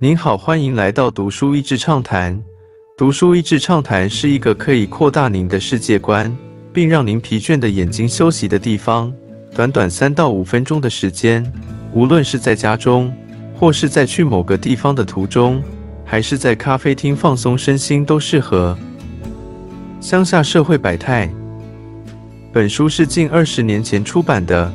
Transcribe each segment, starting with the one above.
您好，欢迎来到读书益智畅谈。读书益智畅谈是一个可以扩大您的世界观，并让您疲倦的眼睛休息的地方。短短三到五分钟的时间，无论是在家中，或是在去某个地方的途中，还是在咖啡厅放松身心，都适合。乡下社会百态。本书是近二十年前出版的。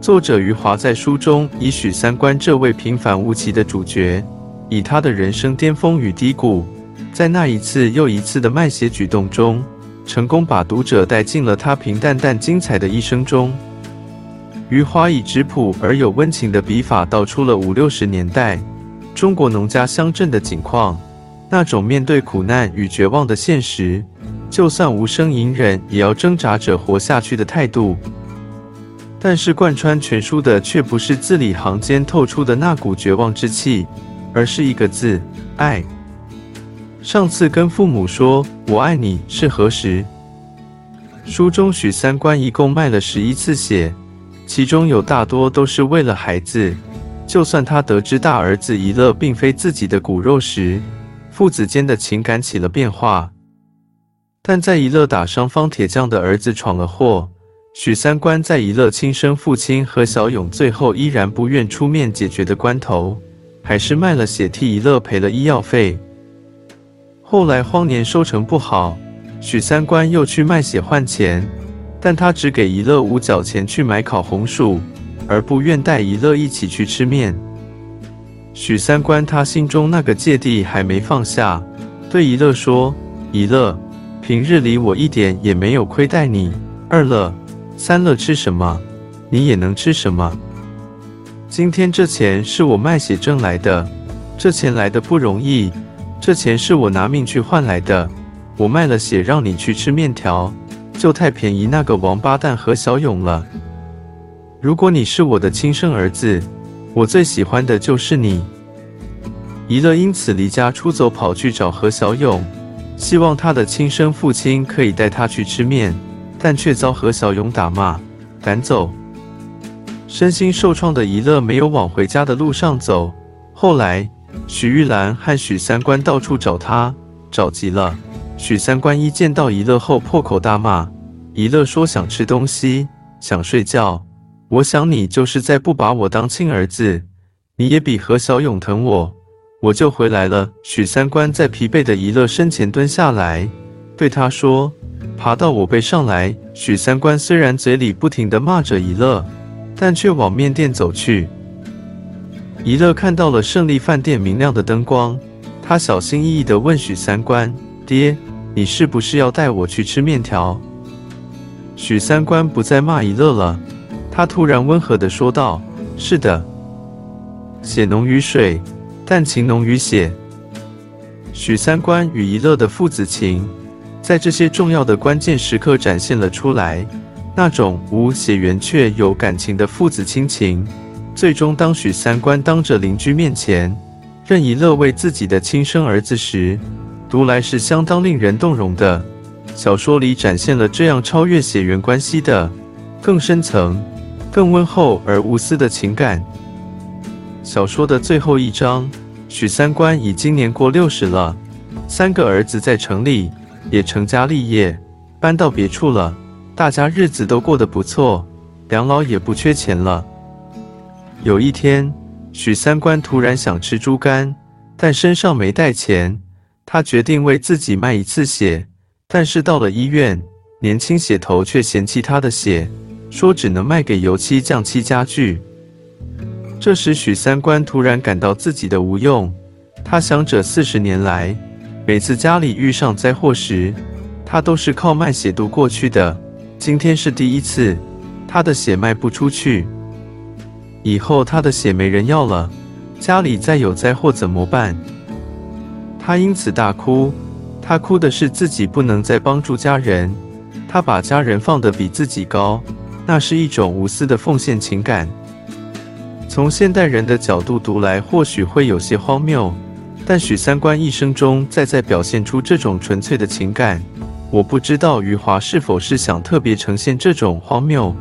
作者余华在书中以许三观这位平凡无奇的主角，以他的人生巅峰与低谷，在那一次又一次的卖血举动中，成功把读者带进了他平淡但精彩的一生中。余华以质朴而有温情的笔法，道出了五六十年代中国农家乡镇的景况，那种面对苦难与绝望的现实，就算无声隐忍，也要挣扎着活下去的态度。但是贯穿全书的却不是字里行间透出的那股绝望之气，而是一个字——爱。上次跟父母说“我爱你”是何时？书中许三观一共卖了十一次血，其中有大多都是为了孩子。就算他得知大儿子一乐并非自己的骨肉时，父子间的情感起了变化。但在一乐打伤方铁匠的儿子闯了祸。许三观在一乐亲生父亲何小勇最后依然不愿出面解决的关头，还是卖了血替一乐赔了医药费。后来荒年收成不好，许三观又去卖血换钱，但他只给一乐五角钱去买烤红薯，而不愿带一乐一起去吃面。许三观他心中那个芥蒂还没放下，对一乐说：“一乐，平日里我一点也没有亏待你。二乐。”三乐吃什么，你也能吃什么。今天这钱是我卖血挣来的，这钱来的不容易，这钱是我拿命去换来的。我卖了血让你去吃面条，就太便宜那个王八蛋何小勇了。如果你是我的亲生儿子，我最喜欢的就是你。一乐因此离家出走，跑去找何小勇，希望他的亲生父亲可以带他去吃面。但却遭何小勇打骂赶走，身心受创的怡乐没有往回家的路上走。后来，许玉兰和许三观到处找他，找急了。许三观一见到怡乐后破口大骂，怡乐说想吃东西，想睡觉。我想你就是在不把我当亲儿子，你也比何小勇疼我，我就回来了。许三观在疲惫的怡乐身前蹲下来，对他说。爬到我背上来，许三观虽然嘴里不停地骂着怡乐，但却往面店走去。一乐看到了胜利饭店明亮的灯光，他小心翼翼地问许三观：“爹，你是不是要带我去吃面条？”许三观不再骂一乐了，他突然温和地说道：“是的，血浓于水，但情浓于血。”许三观与一乐的父子情。在这些重要的关键时刻展现了出来，那种无血缘却有感情的父子亲情。最终，当许三观当着邻居面前认一乐为自己的亲生儿子时，读来是相当令人动容的。小说里展现了这样超越血缘关系的、更深层、更温厚而无私的情感。小说的最后一章，许三观已经年过六十了，三个儿子在城里。也成家立业，搬到别处了。大家日子都过得不错，梁老也不缺钱了。有一天，许三观突然想吃猪肝，但身上没带钱。他决定为自己卖一次血，但是到了医院，年轻血头却嫌弃他的血，说只能卖给油漆匠漆家具。这时，许三观突然感到自己的无用。他想，这四十年来。每次家里遇上灾祸时，他都是靠卖血度过去的。今天是第一次，他的血卖不出去，以后他的血没人要了，家里再有灾祸怎么办？他因此大哭。他哭的是自己不能再帮助家人，他把家人放得比自己高，那是一种无私的奉献情感。从现代人的角度读来，或许会有些荒谬。但许三观一生中再再表现出这种纯粹的情感，我不知道余华是否是想特别呈现这种荒谬，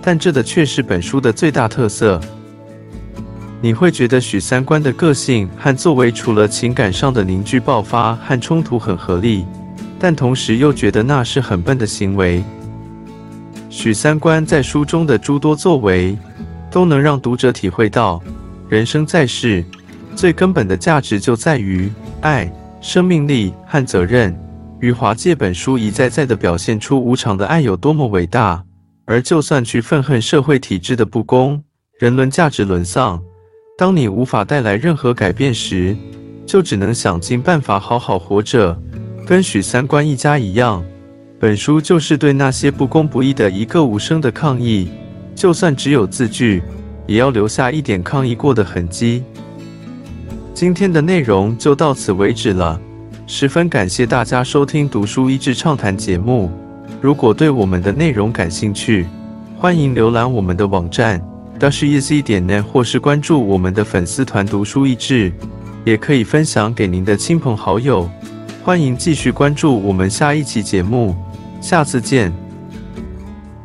但这的确是本书的最大特色。你会觉得许三观的个性和作为除了情感上的凝聚爆发和冲突很合理，但同时又觉得那是很笨的行为。许三观在书中的诸多作为，都能让读者体会到，人生在世，最根本的价值就在于爱、生命力和责任。余华借本书一再再的表现出无常的爱有多么伟大，而就算去愤恨社会体制的不公，人伦价值沦丧。当你无法带来任何改变时，就只能想尽办法好好活着。跟许三观一家一样，本书就是对那些不公不义的一个无声的抗议。就算只有字句，也要留下一点抗议过的痕迹。今天的内容就到此为止了，十分感谢大家收听读书益智畅谈节目。如果对我们的内容感兴趣，欢迎浏览我们的网站。到是 e z 点 net，或是关注我们的粉丝团“读书益智”，也可以分享给您的亲朋好友。欢迎继续关注我们下一期节目，下次见。